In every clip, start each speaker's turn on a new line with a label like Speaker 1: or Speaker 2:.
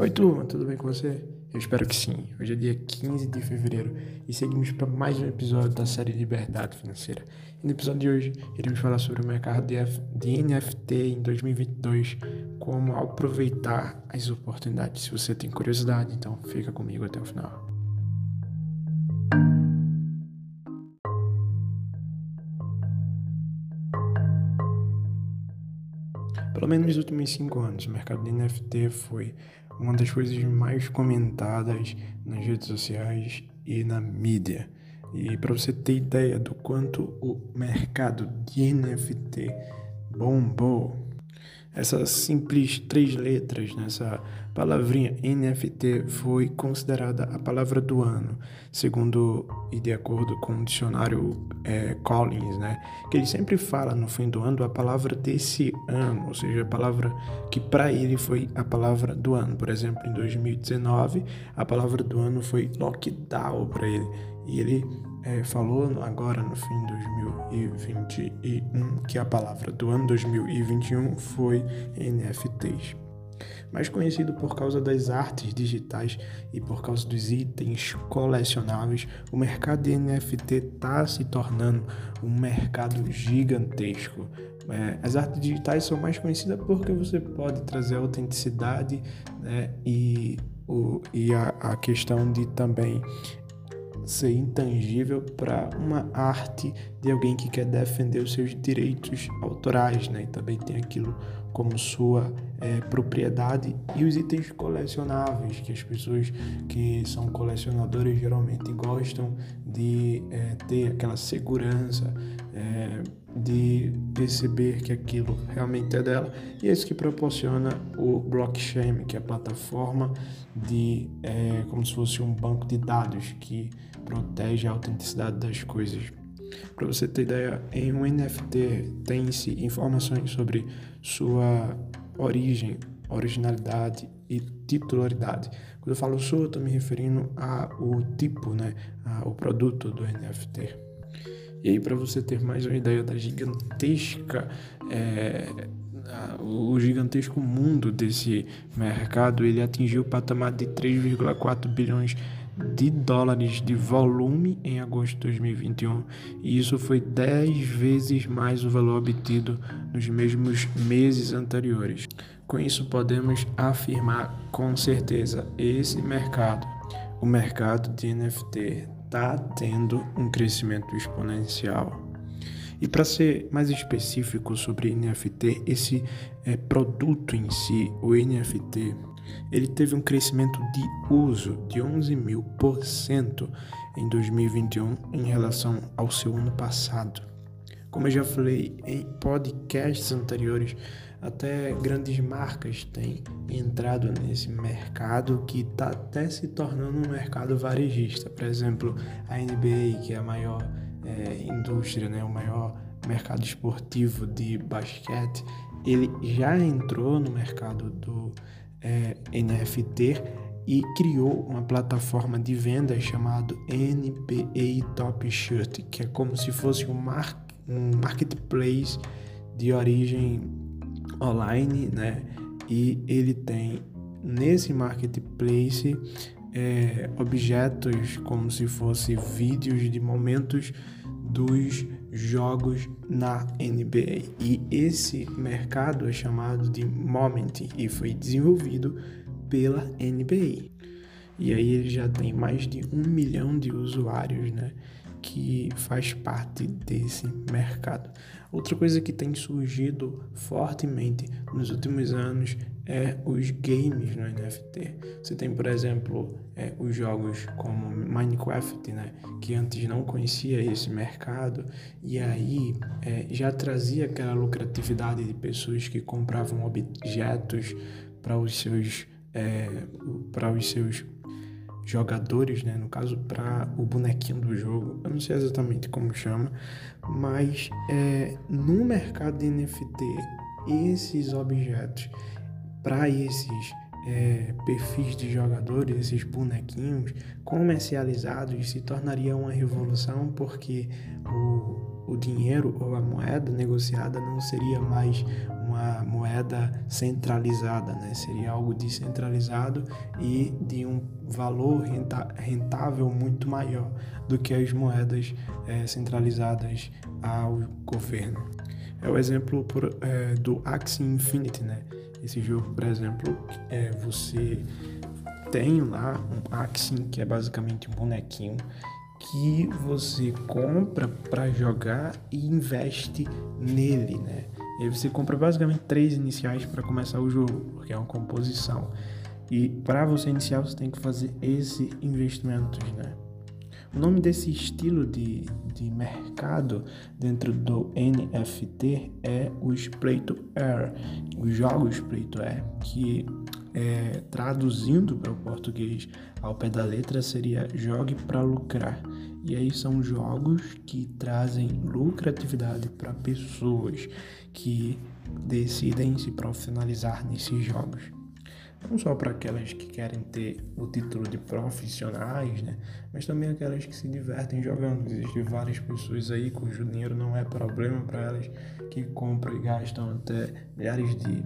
Speaker 1: Oi, turma, tudo bem com você? Eu espero que sim. Hoje é dia 15 de fevereiro e seguimos para mais um episódio da série Liberdade Financeira. E no episódio de hoje, iremos falar sobre o mercado de, F de NFT em 2022, como aproveitar as oportunidades. Se você tem curiosidade, então fica comigo até o final. Pelo menos nos últimos cinco anos, o mercado de NFT foi uma das coisas mais comentadas nas redes sociais e na mídia. E para você ter ideia do quanto o mercado de NFT bombou, essas simples três letras nessa palavrinha NFT foi considerada a palavra do ano, segundo e de acordo com o dicionário é, Collins, né? Que ele sempre fala no fim do ano a palavra desse ano, ou seja, a palavra que para ele foi a palavra do ano. Por exemplo, em 2019, a palavra do ano foi lockdown para ele. E ele é, falou agora no fim de 2021 que a palavra do ano 2021 foi NFTs. Mais conhecido por causa das artes digitais e por causa dos itens colecionáveis, o mercado de NFT está se tornando um mercado gigantesco. É, as artes digitais são mais conhecidas porque você pode trazer autenticidade né, e, o, e a, a questão de também ser intangível para uma arte de alguém que quer defender os seus direitos autorais, né? E também tem aquilo como sua é, propriedade e os itens colecionáveis que as pessoas que são colecionadores geralmente gostam de é, ter aquela segurança é, de perceber que aquilo realmente é dela e é isso que proporciona o blockchain que é a plataforma de é, como se fosse um banco de dados que protege a autenticidade das coisas para você ter ideia, em um NFT tem-se informações sobre sua origem, originalidade e titularidade. Quando eu falo sua, estou me referindo ao tipo, né, ao produto do NFT. E aí, para você ter mais uma ideia da gigantesca, é, o gigantesco mundo desse mercado, ele atingiu o patamar de 3,4 bilhões de dólares de volume em agosto de 2021, e isso foi 10 vezes mais o valor obtido nos mesmos meses anteriores. Com isso, podemos afirmar com certeza esse mercado, o mercado de NFT, está tendo um crescimento exponencial. E para ser mais específico sobre NFT, esse é, produto em si, o NFT, ele teve um crescimento de uso de 11 mil por cento em 2021 em relação ao seu ano passado. Como eu já falei em podcasts anteriores, até grandes marcas têm entrado nesse mercado que está até se tornando um mercado varejista. Por exemplo, a NBA, que é a maior é, indústria, né, o maior mercado esportivo de basquete, ele já entrou no mercado do é, NFT e criou uma plataforma de venda chamada NBA Top Shirt, que é como se fosse um, mar um marketplace de origem online, né? E ele tem nesse marketplace é, objetos como se fossem vídeos de momentos dos jogos na NBA. E esse mercado é chamado de Moment e foi desenvolvido pela NBA. E aí ele já tem mais de um milhão de usuários, né? Que faz parte desse mercado. Outra coisa que tem surgido fortemente nos últimos anos é os games no NFT. Você tem, por exemplo, é, os jogos como Minecraft, né, que antes não conhecia esse mercado e aí é, já trazia aquela lucratividade de pessoas que compravam objetos para os seus é, para os seus jogadores, né? No caso, para o bonequinho do jogo. Eu não sei exatamente como chama, mas é, no mercado de NFT, esses objetos para esses é, perfis de jogadores, esses bonequinhos comercializados se tornaria uma revolução porque o, o dinheiro ou a moeda negociada não seria mais uma moeda centralizada, né? seria algo descentralizado e de um valor rentável muito maior do que as moedas é, centralizadas ao governo. É o exemplo por, é, do Axie Infinity, né? Esse jogo, por exemplo, é, você tem lá um Axie, que é basicamente um bonequinho que você compra para jogar e investe nele, né? E aí você compra basicamente três iniciais para começar o jogo, porque é uma composição. E para você iniciar, você tem que fazer esse investimento, né? O nome desse estilo de, de mercado dentro do NFT é os Play to Earn, os jogos Play to Earn, que é, traduzindo para o português ao pé da letra seria jogue para lucrar. E aí são jogos que trazem lucratividade para pessoas que decidem se profissionalizar nesses jogos. Não só para aquelas que querem ter o título de profissionais, né? mas também aquelas que se divertem jogando. Existem várias pessoas aí cujo dinheiro não é problema para elas, que compram e gastam até milhares de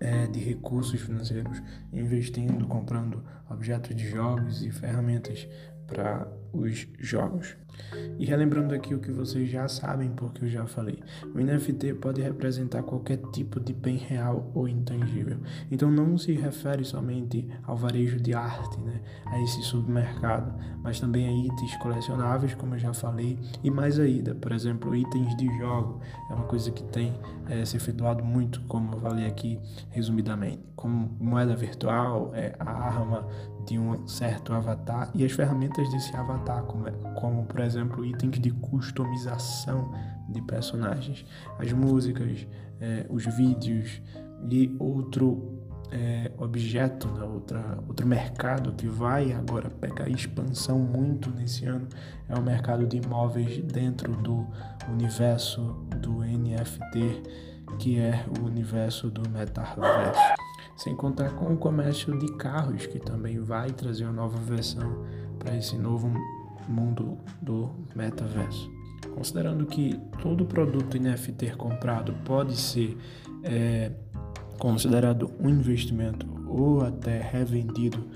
Speaker 1: é, de recursos financeiros, investindo, comprando objetos de jogos e ferramentas para os jogos. E relembrando aqui o que vocês já sabem, porque eu já falei, o NFT pode representar qualquer tipo de bem real ou intangível. Então não se refere somente ao varejo de arte, né, a esse submercado, mas também a itens colecionáveis, como eu já falei, e mais ainda, por exemplo, itens de jogo, é uma coisa que tem é, se efetuado muito, como eu falei aqui resumidamente, como moeda virtual, é, a arma de um certo avatar e as ferramentas desse avatar, como, como por exemplo itens de customização de personagens, as músicas, é, os vídeos e outro é, objeto, né, outra, outro mercado que vai agora pegar expansão muito nesse ano é o mercado de imóveis dentro do universo do NFT, que é o universo do metaverso. Sem contar com o comércio de carros, que também vai trazer uma nova versão para esse novo mundo do metaverso. Considerando que todo produto NFT comprado pode ser é, considerado um investimento ou até revendido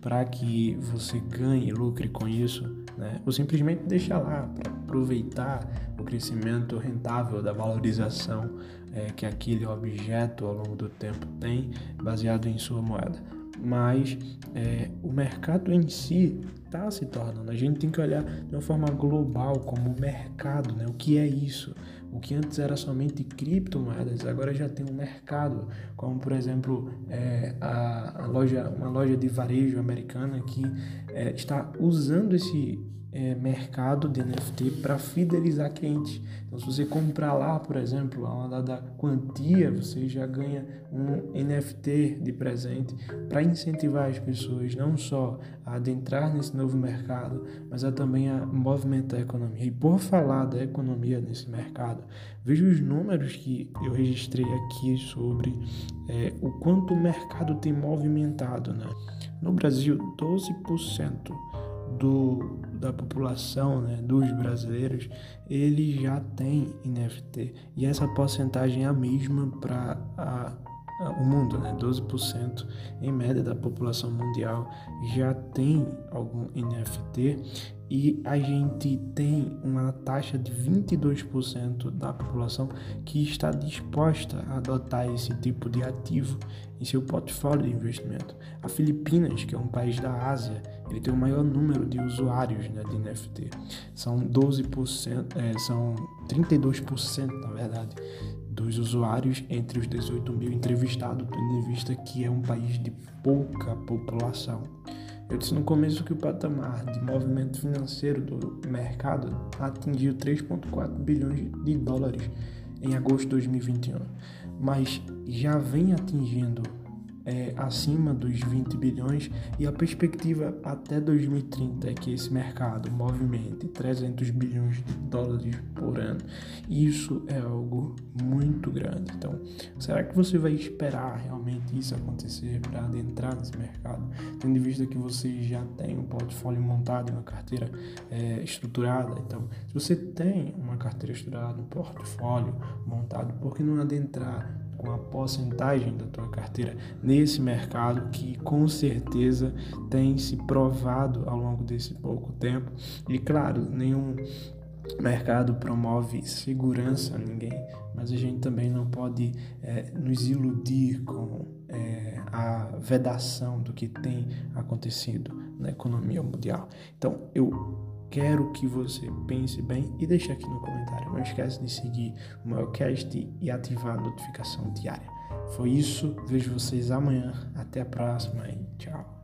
Speaker 1: para que você ganhe lucre com isso, né? ou simplesmente deixar lá para aproveitar o crescimento rentável da valorização é, que aquele objeto ao longo do tempo tem, baseado em sua moeda mas é, o mercado em si está se tornando. A gente tem que olhar de uma forma global como mercado, né? O que é isso? O que antes era somente criptomoedas, agora já tem um mercado, como por exemplo é, a, a, loja, uma loja de varejo americana que é, está usando esse é, mercado de NFT para fidelizar clientes. Então, se você comprar lá, por exemplo, a uma dada quantia, você já ganha um NFT de presente para incentivar as pessoas não só a adentrar nesse novo mercado, mas a também a movimentar a economia. E por falar da economia nesse mercado, veja os números que eu registrei aqui sobre é, o quanto o mercado tem movimentado. Né? No Brasil, 12% do, da população, né, dos brasileiros, ele já tem NFT. E essa porcentagem é a mesma para o mundo, né? 12% em média da população mundial já tem algum NFT e a gente tem uma taxa de 22% da população que está disposta a adotar esse tipo de ativo em seu portfólio de investimento. A Filipinas, que é um país da Ásia, ele tem o maior número de usuários né, de NFT. São 12%, é, são 32% na verdade dos usuários entre os 18 mil entrevistados, tendo em vista que é um país de pouca população. Eu disse no começo que o patamar de movimento financeiro do mercado atingiu 3,4 bilhões de dólares em agosto de 2021, mas já vem atingindo é, acima dos 20 bilhões e a perspectiva até 2030 é que esse mercado movimente 300 bilhões de dólares por ano. Isso é algo muito grande. Então, será que você vai esperar realmente isso acontecer para adentrar nesse mercado? Tendo em vista que você já tem um portfólio montado, uma carteira é, estruturada. Então, se você tem uma carteira estruturada, um portfólio montado, por que não adentrar com a porcentagem da tua carteira nesse mercado que com certeza tem se provado ao longo desse pouco tempo. E claro, nenhum mercado promove segurança a ninguém, mas a gente também não pode é, nos iludir com é, a vedação do que tem acontecido na economia mundial. Então, eu Quero que você pense bem e deixe aqui no comentário. Não esquece de seguir o meu cast e ativar a notificação diária. Foi isso, vejo vocês amanhã. Até a próxima e tchau.